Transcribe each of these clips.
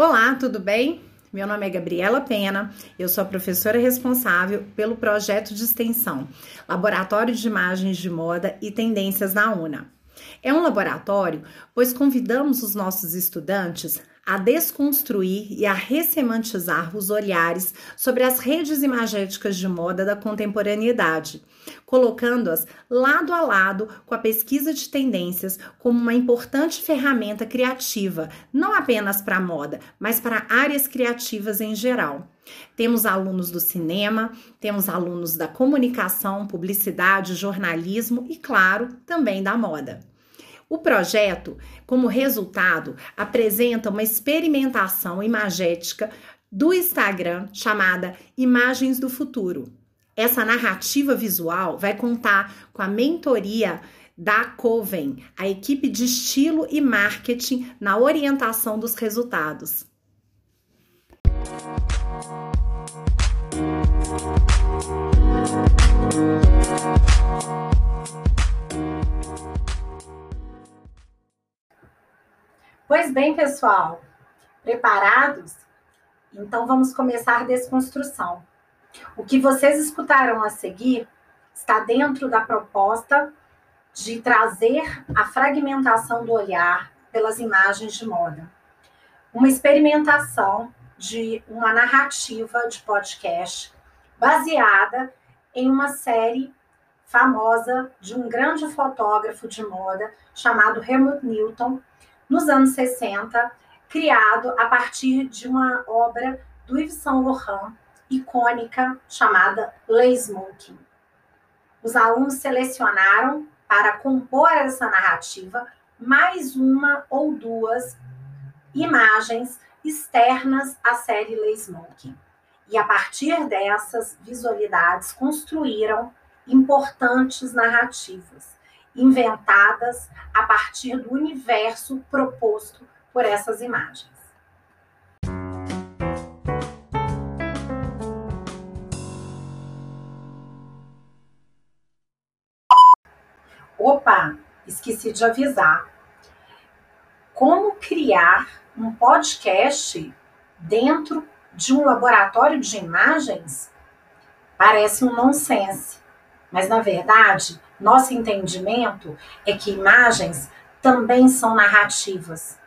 Olá, tudo bem? Meu nome é Gabriela Pena, eu sou a professora responsável pelo projeto de extensão Laboratório de Imagens de Moda e Tendências na UNA. É um laboratório, pois convidamos os nossos estudantes a desconstruir e a ressemantizar os olhares sobre as redes imagéticas de moda da contemporaneidade, colocando-as lado a lado com a pesquisa de tendências como uma importante ferramenta criativa, não apenas para a moda, mas para áreas criativas em geral. Temos alunos do cinema, temos alunos da comunicação, publicidade, jornalismo e, claro, também da moda. O projeto, como resultado, apresenta uma experimentação imagética do Instagram chamada Imagens do Futuro. Essa narrativa visual vai contar com a mentoria da Coven, a equipe de estilo e marketing na orientação dos resultados. Pois bem, pessoal, preparados? Então vamos começar a desconstrução. O que vocês escutaram a seguir está dentro da proposta de trazer a fragmentação do olhar pelas imagens de moda. Uma experimentação de uma narrativa de podcast baseada em uma série famosa de um grande fotógrafo de moda chamado Helmut Newton, nos anos 60, criado a partir de uma obra do Yves Saint Laurent, icônica, chamada Le Smoking. Os alunos selecionaram para compor essa narrativa mais uma ou duas imagens externas à série Le Smoking. E a partir dessas visualidades construíram importantes narrativas inventadas a partir do universo proposto por essas imagens. Opa, esqueci de avisar. Como criar um podcast dentro de um laboratório de imagens? Parece um nonsense, mas na verdade nosso entendimento é que imagens também são narrativas,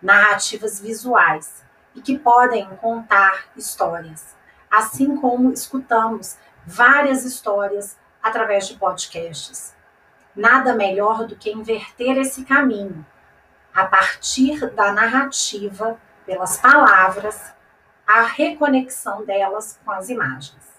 narrativas visuais, e que podem contar histórias, assim como escutamos várias histórias através de podcasts. Nada melhor do que inverter esse caminho, a partir da narrativa, pelas palavras, a reconexão delas com as imagens.